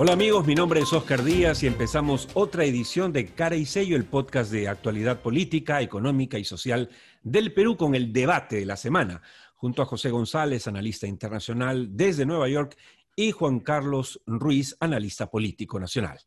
Hola amigos, mi nombre es Oscar Díaz y empezamos otra edición de Cara y Sello, el podcast de actualidad política, económica y social del Perú con el debate de la semana, junto a José González, analista internacional desde Nueva York, y Juan Carlos Ruiz, analista político nacional.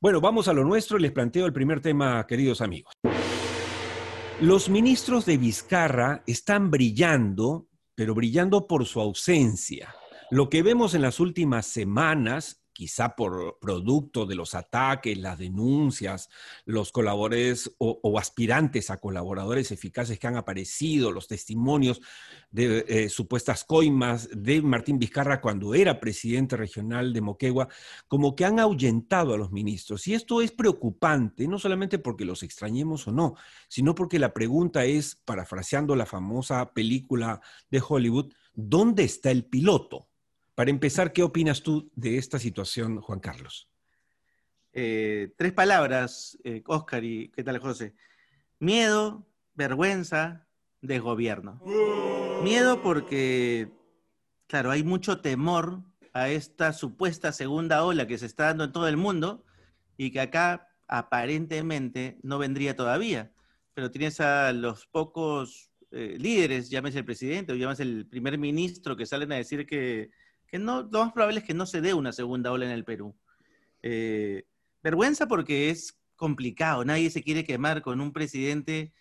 Bueno, vamos a lo nuestro y les planteo el primer tema, queridos amigos. Los ministros de Vizcarra están brillando, pero brillando por su ausencia. Lo que vemos en las últimas semanas quizá por producto de los ataques, las denuncias, los colaboradores o, aspirantes a colaboradores eficaces que han aparecido, los testimonios de eh, supuestas coimas de Martín Vizcarra cuando era presidente regional de Moquegua, como que han ahuyentado a los ministros. Y esto es preocupante, no solamente porque los extrañemos o no, sino porque la pregunta es, parafraseando la famosa película de Hollywood, ¿dónde está el piloto? Para empezar, ¿qué opinas tú de esta situación, Juan Carlos? Eh, tres palabras, eh, Oscar y ¿qué tal, José? Miedo, vergüenza, desgobierno. Miedo porque, claro, hay mucho temor a esta supuesta segunda ola que se está dando en todo el mundo y que acá aparentemente no vendría todavía. Pero tienes a los pocos eh, líderes, llámese el presidente o llámese el primer ministro, que salen a decir que que no, lo más probable es que no se dé una segunda ola en el Perú. Eh, vergüenza porque es complicado, nadie se quiere quemar con un presidente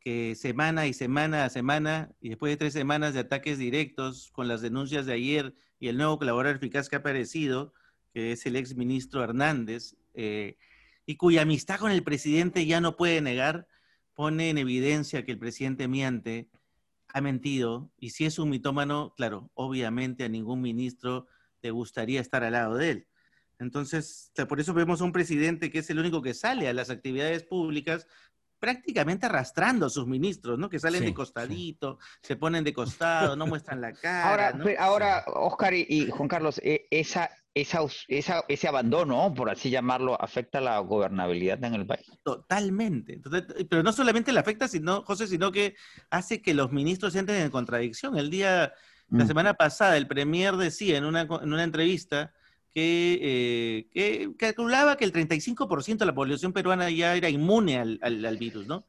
que semana y semana a semana, y después de tres semanas de ataques directos con las denuncias de ayer y el nuevo colaborador eficaz que ha aparecido, que es el ex ministro Hernández, eh, y cuya amistad con el presidente ya no puede negar, pone en evidencia que el presidente miente ha mentido y si es un mitómano, claro, obviamente a ningún ministro le gustaría estar al lado de él. Entonces, por eso vemos a un presidente que es el único que sale a las actividades públicas prácticamente arrastrando a sus ministros, ¿no? Que salen de costadito, se ponen de costado, no muestran la cara. Ahora, ahora Oscar y, Juan Carlos, e, esa, esa, ese abandono, por así llamarlo, afecta la gobernabilidad en el país. Totalmente. pero no solamente le afecta, sino, José, sino que hace que los ministros entren en contradicción. El día, la mm. semana pasada, el premier decía en una, en una entrevista que, eh, calculaba que el 35% de la población peruana ya era inmune al, al virus, ¿no?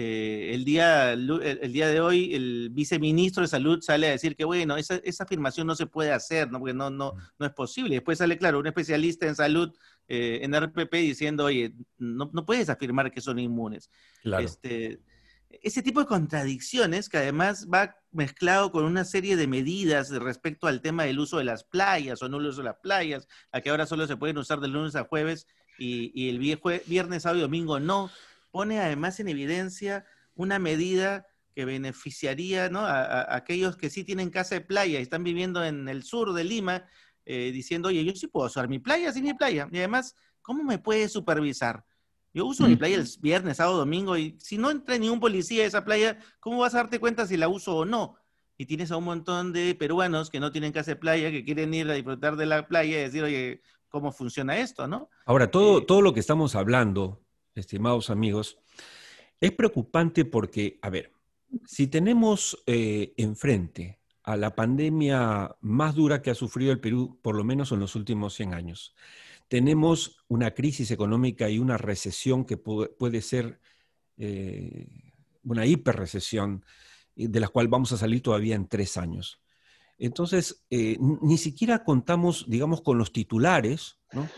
Eh, el, día, el, día de hoy el viceministro de Salud sale a decir que, bueno, esa, esa afirmación no se puede hacer, ¿no? porque no, no, no es posible. Después sale, claro, un especialista en salud eh, en RPP diciendo, oye, no, no, puedes afirmar que son inmunes. Este, ese tipo de contradicciones que además va mezclado con una serie de medidas respecto al tema del uso de las playas o no el uso de las playas, a que ahora solo se pueden usar de lunes a jueves y, y el viernes, sábado y domingo no pone además en evidencia una medida que beneficiaría a, aquellos que sí tienen casa de playa y están viviendo en el sur de Lima, eh, diciendo, oye, yo sí puedo usar mi playa sin mi playa. Y además, ¿cómo me puede supervisar? Yo uso mi playa el viernes, sábado, domingo, y si no entra ningún policía a esa playa, ¿cómo vas a darte cuenta si la uso o no? Y tienes a un montón de peruanos que no tienen casa de playa, que quieren ir a disfrutar de la playa y decir, oye, ¿cómo funciona esto, no? Ahora, todo, eh, todo lo que estamos hablando estimados amigos, es preocupante porque, a ver, si tenemos eh, enfrente a la pandemia más dura que ha sufrido el Perú, por lo menos en los últimos 100 años, tenemos una crisis económica y una recesión que puede, ser eh, una hiperrecesión, eh, de la cual vamos a salir todavía en tres años. Entonces, ni siquiera contamos, digamos, con los titulares, ¿no?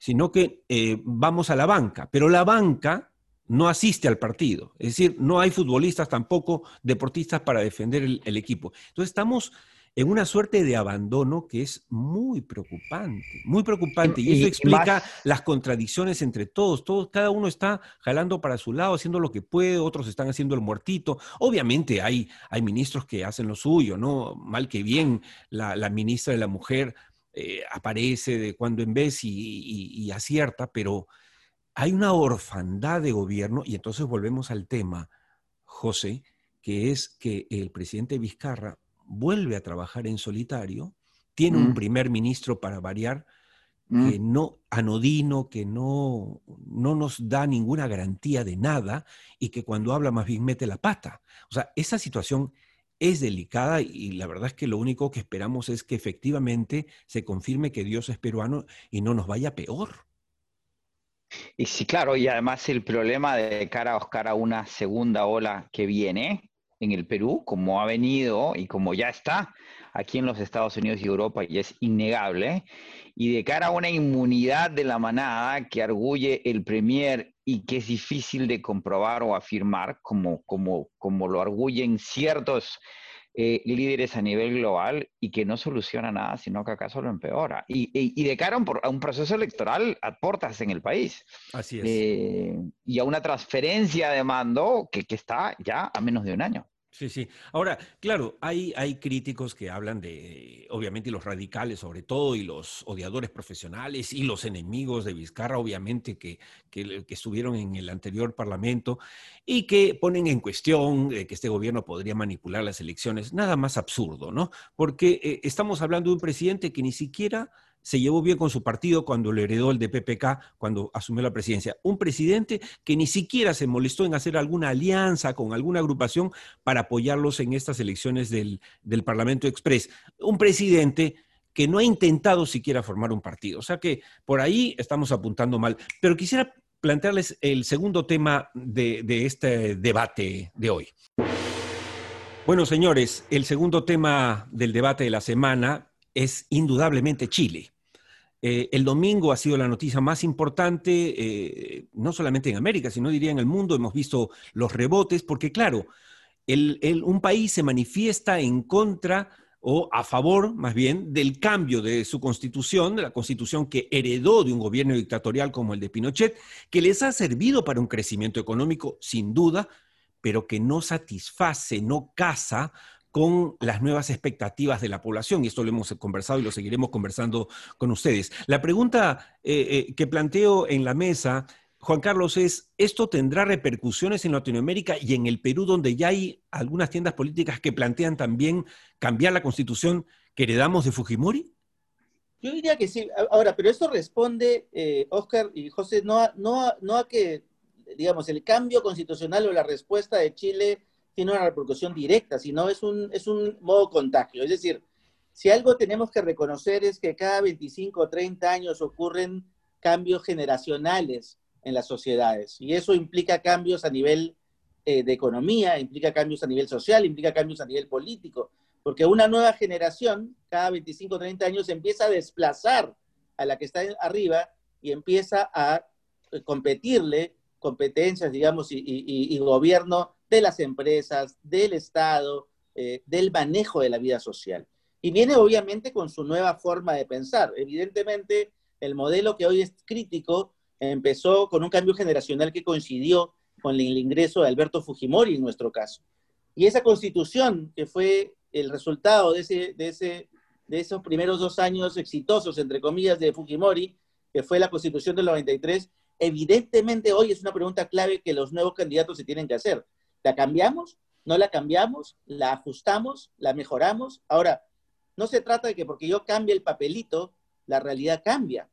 Sino que eh, vamos a la banca, pero la banca no asiste al partido, es decir, no hay futbolistas tampoco, deportistas para defender el, equipo. Entonces estamos en una suerte de abandono que es muy preocupante, muy preocupante. Y, eso explica las contradicciones entre todos. todos. Cada uno está jalando para su lado, haciendo lo que puede, otros están haciendo el muertito. Obviamente hay, hay ministros que hacen lo suyo, ¿no? Mal que bien, la, la ministra de la Mujer eh, aparece de cuando en vez y, acierta, pero hay una orfandad de gobierno y entonces volvemos al tema, José, que es que el presidente Vizcarra vuelve a trabajar en solitario, tiene un mm. primer ministro para variar, que mm. no, anodino, que no, no nos da ninguna garantía de nada y que cuando habla más bien mete la pata. O sea, esa situación es delicada y la verdad es que lo único que esperamos es que efectivamente se confirme que Dios es peruano y no nos vaya peor. Y sí, claro, y además el problema de cara a Oscar a una segunda ola que viene en el Perú, como ha venido y como ya está aquí en los Estados Unidos y Europa, y es innegable, y de cara a una inmunidad de la manada que arguye el Premier y que es difícil de comprobar o afirmar, como, como, como lo arguyen ciertos eh, líderes a nivel global y que no soluciona nada, sino que acaso lo empeora. Y, y, de cara a un, proceso electoral a portas en el país. Así es. Eh, y a una transferencia de mando que, que está ya a menos de un año. Sí, sí. Ahora, claro, hay, hay críticos que hablan de, obviamente, los radicales sobre todo, y los odiadores profesionales, y los enemigos de Vizcarra, obviamente, que, que, estuvieron en el anterior parlamento, y que ponen en cuestión eh, que este gobierno podría manipular las elecciones. Nada más absurdo, ¿no? Porque eh, estamos hablando de un presidente que ni siquiera se llevó bien con su partido cuando le heredó el de PPK, cuando asumió la presidencia. Un presidente que ni siquiera se molestó en hacer alguna alianza con alguna agrupación para apoyarlos en estas elecciones del, Parlamento Express. Un presidente que no ha intentado siquiera formar un partido. O sea que por ahí estamos apuntando mal. Pero quisiera plantearles el segundo tema de, de este debate de hoy. Bueno, señores, el segundo tema del debate de la semana es indudablemente Chile. Eh, el domingo ha sido la noticia más importante, eh, no solamente en América, sino diría en el mundo. Hemos visto los rebotes, porque claro, un país se manifiesta en contra o a favor, más bien, del cambio de su constitución, de la constitución que heredó de un gobierno dictatorial como el de Pinochet, que les ha servido para un crecimiento económico, sin duda, pero que no satisface, no casa con las nuevas expectativas de la población, y esto lo hemos conversado y lo seguiremos conversando con ustedes. La pregunta eh, eh, que planteo en la mesa, Juan Carlos, es, ¿esto tendrá repercusiones en Latinoamérica y en el Perú, donde ya hay algunas tiendas políticas que plantean también cambiar la constitución que heredamos de Fujimori? Yo diría que sí. Ahora, pero esto responde, eh, Oscar y José, no no, no a que, digamos, el cambio constitucional o la respuesta de Chile tiene una repercusión directa, sino es un, es un modo contagio. Es decir, si algo tenemos que reconocer es que cada 25 o 30 años ocurren cambios generacionales en las sociedades y eso implica cambios a nivel eh, de economía, implica cambios a nivel social, implica cambios a nivel político, porque una nueva generación cada 25 o 30 años empieza a desplazar a la que está arriba y empieza a eh, competirle competencias, digamos, y gobierno de las empresas, del Estado, eh, del manejo de la vida social. Y viene obviamente con su nueva forma de pensar. Evidentemente, el modelo que hoy es crítico empezó con un cambio generacional que coincidió con el ingreso de Alberto Fujimori en nuestro caso. Y esa constitución, que fue el resultado de, de, ese, de esos primeros dos años exitosos, entre comillas, de Fujimori, que fue la constitución del 93, evidentemente hoy es una pregunta clave que los nuevos candidatos se tienen que hacer. ¿La cambiamos? ¿No la cambiamos? ¿La ajustamos? ¿La mejoramos? Ahora, no se trata de que porque yo cambie el papelito, la realidad cambia.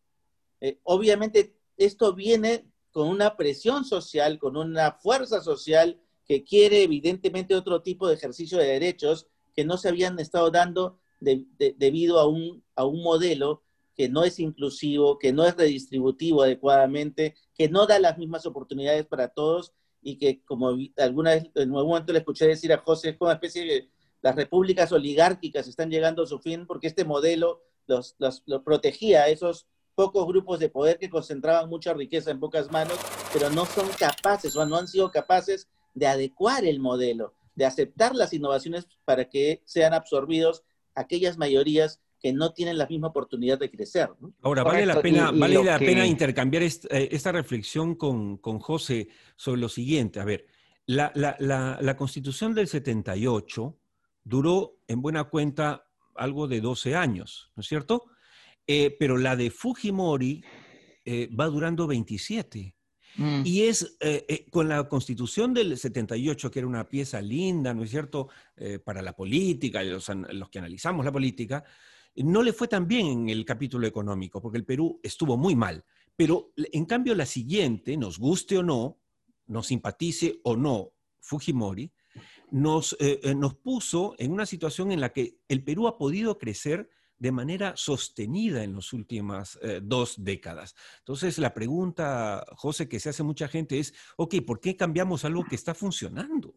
Eh, obviamente, esto viene con una presión social, con una fuerza social que quiere evidentemente otro tipo de ejercicio de derechos que no se habían estado dando debido a un, a un modelo que no es inclusivo, que no es redistributivo adecuadamente, que no da las mismas oportunidades para todos y que como alguna vez en algún momento le escuché decir a José, es como una especie de las repúblicas oligárquicas están llegando a su fin porque este modelo los, los, protegía a esos pocos grupos de poder que concentraban mucha riqueza en pocas manos, pero no son capaces o no han sido capaces de adecuar el modelo, de aceptar las innovaciones para que sean absorbidos aquellas mayorías que no tienen la misma oportunidad de crecer. Ahora, vale la pena, vale la pena intercambiar eh, esta, reflexión con, José sobre lo siguiente. A ver, la, constitución del 78 duró en buena cuenta algo de 12 años, ¿no es cierto? Eh, pero la de Fujimori eh, va durando 27. Mm. Y es con la constitución del 78, que era una pieza linda, ¿no es cierto?, para la política, los, los que analizamos la política, no le fue tan bien en el capítulo económico, porque el Perú estuvo muy mal. Pero en cambio la siguiente, nos guste o no, nos simpatice o no Fujimori, nos, eh, eh, nos puso en una situación en la que el Perú ha podido crecer de manera sostenida en las últimas eh, dos décadas. Entonces, la pregunta, José, que se hace mucha gente es, ok, ¿por qué cambiamos algo que está funcionando?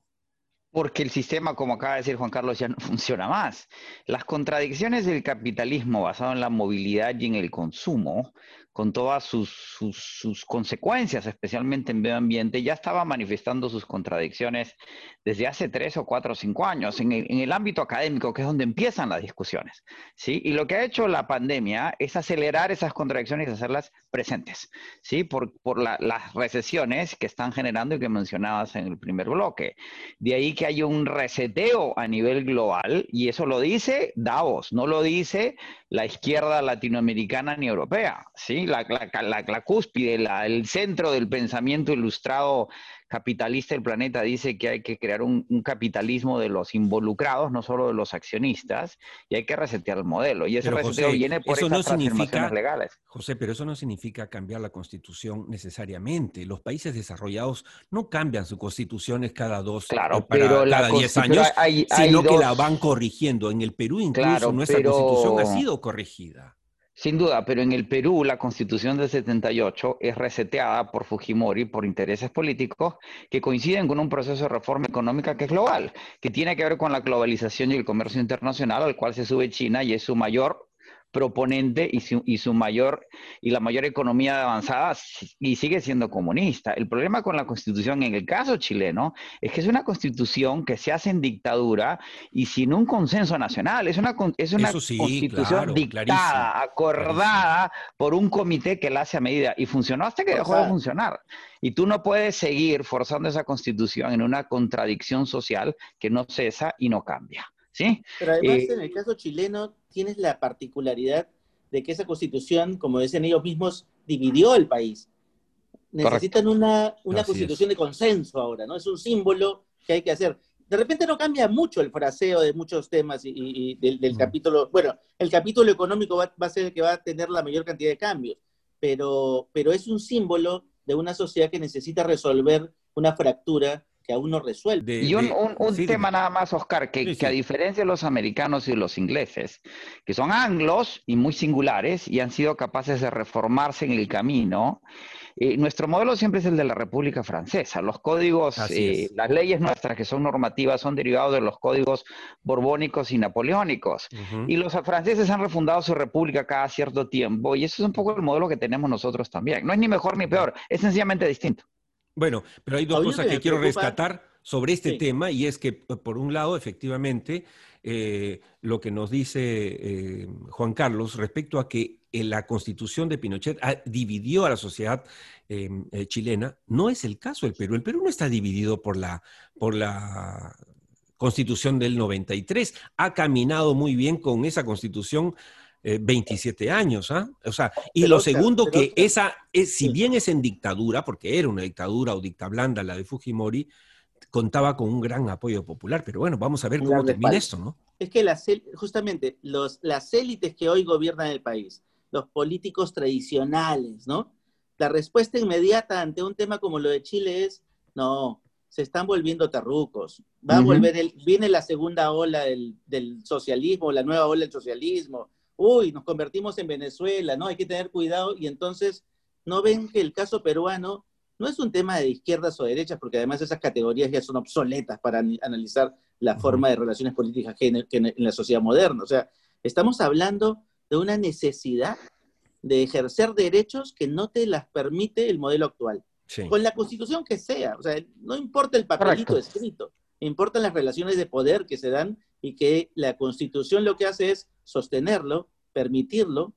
Porque el sistema, como acaba de decir Juan Carlos, ya no funciona más. Las contradicciones del capitalismo basado en la movilidad y en el consumo con todas sus, sus, consecuencias, especialmente en medio ambiente, ya estaba manifestando sus contradicciones desde hace tres o cuatro o cinco años, en el, ámbito académico, que es donde empiezan las discusiones. ¿sí? Y lo que ha hecho la pandemia es acelerar esas contradicciones y hacerlas presentes, ¿sí? por, por las recesiones que están generando y que mencionabas en el primer bloque. De ahí que hay un reseteo a nivel global, y eso lo dice Davos, no lo dice la izquierda latinoamericana ni europea. ¿sí? La, la, cúspide, el centro del pensamiento ilustrado capitalista del planeta dice que hay que crear un, capitalismo de los involucrados, no solo de los accionistas, y hay que resetear el modelo. Y ese reseteo viene por esas transformaciones legales. José, pero eso no significa cambiar la constitución necesariamente. Los países desarrollados no cambian sus constituciones cada dos, claro, eh, pero cada diez años, sino que la van corrigiendo. En el Perú incluso nuestra constitución ha sido corregida. Sin duda, pero en el Perú la constitución del 78 es reseteada por Fujimori por intereses políticos que coinciden con un proceso de reforma económica que es global, que tiene que ver con la globalización y el comercio internacional al cual se sube China y es su mayor proponente y su, y su, mayor y la mayor economía avanzada y sigue siendo comunista. El problema con la constitución en el caso chileno es que es una constitución que se hace en dictadura y sin un consenso nacional. Es una, es una constitución dictada, acordada por un comité que la hace a medida y funcionó hasta que dejó de funcionar. Y tú no puedes seguir forzando esa constitución en una contradicción social que no cesa y no cambia. ¿Sí? Pero además, eh, en el caso chileno, tienes la particularidad de que esa constitución, como dicen ellos mismos, dividió el país. Necesitan una, una constitución de consenso ahora, ¿no? Es un símbolo que hay que hacer. De repente no cambia mucho el fraseo de muchos temas y, del, capítulo, bueno, el capítulo económico va, va, a ser el que va a tener la mayor cantidad de cambios, pero, pero es un símbolo de una sociedad que necesita resolver una fractura que aún no resuelve. y un, tema nada más, Oscar, que, que, a diferencia de los americanos y los ingleses, que son anglos y muy singulares y han sido capaces de reformarse en el camino, eh, nuestro modelo siempre es el de la República Francesa. Los códigos, eh, las leyes nuestras que son normativas son derivados de los códigos borbónicos y napoleónicos. Y los franceses han refundado su república cada cierto tiempo y eso es un poco el modelo que tenemos nosotros también. No es ni mejor ni peor, es sencillamente distinto. Bueno, pero hay dos cosas que quiero rescatar sobre este tema y es que, por un lado, efectivamente, eh, lo que nos dice eh, Juan Carlos respecto a que eh, la constitución de Pinochet dividió a la sociedad chilena, no es el caso del Perú. El Perú no está dividido por la, por la constitución del 93. Ha caminado muy bien con esa constitución 27 eh, años, ¿ah? O sea, y lo segundo que esa, es, si bien es en dictadura, porque era una dictadura o dicta blanda la de Fujimori, contaba con un gran apoyo popular, pero bueno, vamos a ver cómo termina esto, ¿no? Es que las, justamente los, las élites que hoy gobiernan el país, los políticos tradicionales, ¿no? La respuesta inmediata ante un tema como lo de Chile es, no, se están volviendo terrucos. Va a volver, el, viene la segunda ola del, del socialismo, la nueva ola del socialismo, uy, nos convertimos en Venezuela, ¿no? Hay que tener cuidado y entonces no ven que el caso peruano no es un tema de izquierdas o derechas, porque además esas categorías ya son obsoletas para analizar la forma de relaciones políticas que en, la sociedad moderna. O sea, estamos hablando de una necesidad de ejercer derechos que no te las permite el modelo actual. Con la constitución que sea, o sea, no importa el papelito escrito, importan las relaciones de poder que se dan y que la constitución lo que hace es sostenerlo, permitirlo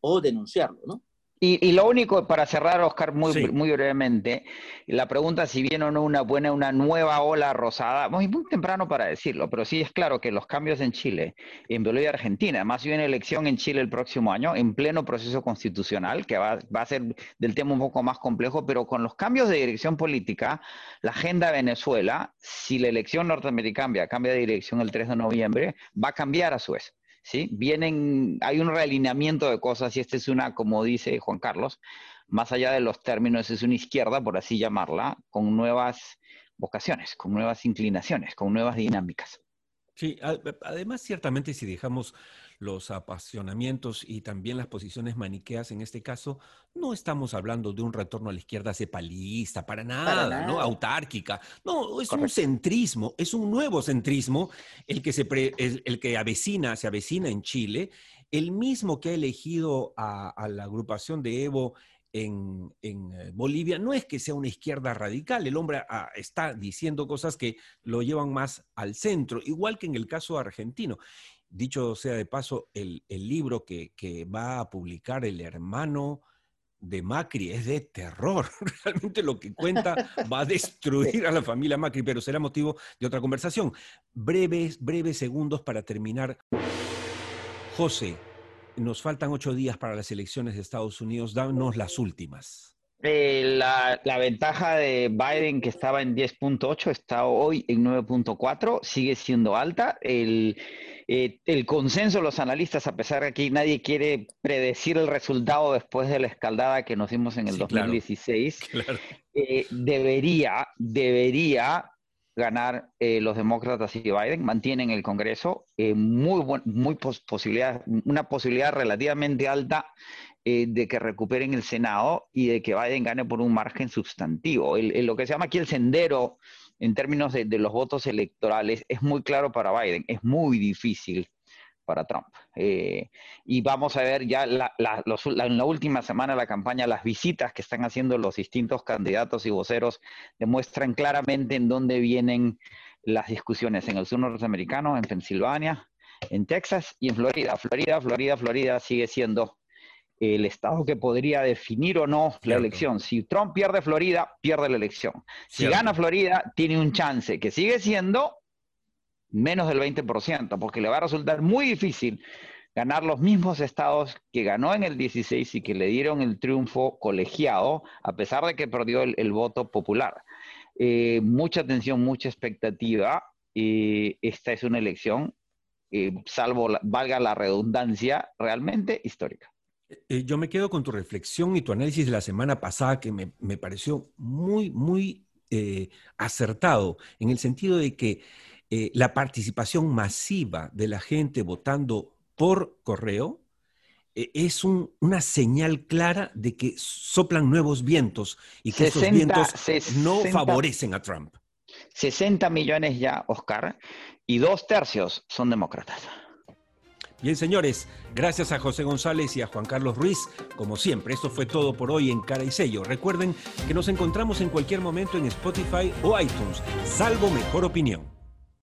o denunciarlo, ¿no? Y, lo único, para cerrar, Oscar, muy, muy brevemente, la pregunta si viene o no una buena, una nueva ola rosada, muy, muy temprano para decirlo, pero sí es claro que los cambios en Chile, en Bolivia y Argentina, además viene elección en Chile el próximo año, en pleno proceso constitucional, que va, va, a ser del tema un poco más complejo, pero con los cambios de dirección política, la agenda de Venezuela, si la elección norteamericana cambia de dirección el 3 de noviembre, va a cambiar a su vez. ¿Sí? Vienen, hay un realineamiento de cosas y esta es una, como dice Juan Carlos, más allá de los términos, es una izquierda, por así llamarla, con nuevas vocaciones, con nuevas inclinaciones, con nuevas dinámicas. Sí, además ciertamente si dejamos los apasionamientos y también las posiciones maniqueas en este caso, no estamos hablando de un retorno a la izquierda cepalista, para nada, ¿no? Autárquica. No, es un centrismo, es un nuevo centrismo el que, se el, que avecina, se avecina en Chile, el mismo que ha elegido a, a la agrupación de Evo en, eh, Bolivia no es que sea una izquierda radical, el hombre ah, está diciendo cosas que lo llevan más al centro, igual que en el caso argentino. Dicho sea de paso, el, libro que, va a publicar el hermano de Macri es de terror. Realmente lo que cuenta va a destruir a la familia Macri, pero será motivo de otra conversación. Breves, breves segundos para terminar. José, nos faltan ocho días para las elecciones de Estados Unidos. Danos las últimas. Eh, la, ventaja de Biden, que estaba en 10.8, está hoy en 9.4, sigue siendo alta. El, eh, el, consenso de los analistas, a pesar de que nadie quiere predecir el resultado después de la escaldada que nos dimos en el 2016, eh, debería, debería ganar eh, los demócratas y Biden, mantienen el Congreso, eh, muy, muy posibilidad, una posibilidad relativamente alta eh, de que recuperen el Senado y de que Biden gane por un margen sustantivo. lo que se llama aquí el sendero en términos de, los votos electorales es muy claro para Biden, es muy difícil para Trump. Eh, y vamos a ver ya en la última semana de la campaña, las visitas que están haciendo los distintos candidatos y voceros demuestran claramente en dónde vienen las discusiones, en el sur norteamericano, en Pensilvania, en Texas y en Florida. Florida, Florida, Florida sigue siendo el estado que podría definir o no la elección. Si Trump pierde Florida, pierde la elección. Si gana Florida, tiene un chance, que sigue siendo menos del 20%, porque le va a resultar muy difícil ganar los mismos estados que ganó en el 16 y que le dieron el triunfo colegiado, a pesar de que perdió el, voto popular. Eh, mucha atención, mucha expectativa. esta es una elección, eh, salvo valga la redundancia, realmente histórica. Eh, yo me quedo con tu reflexión y tu análisis de la semana pasada que me, me pareció muy, muy acertado, en el sentido de que eh, la participación masiva de la gente votando por correo eh, es una señal clara de que soplan nuevos vientos y que esos vientos no favorecen a Trump. 60 millones ya, Oscar, y dos tercios son demócratas. Bien, señores, gracias a José González y a Juan Carlos Ruiz. Como siempre, esto fue todo por hoy en Cara y Sello. Recuerden que nos encontramos en cualquier momento en Spotify o iTunes, salvo mejor opinión.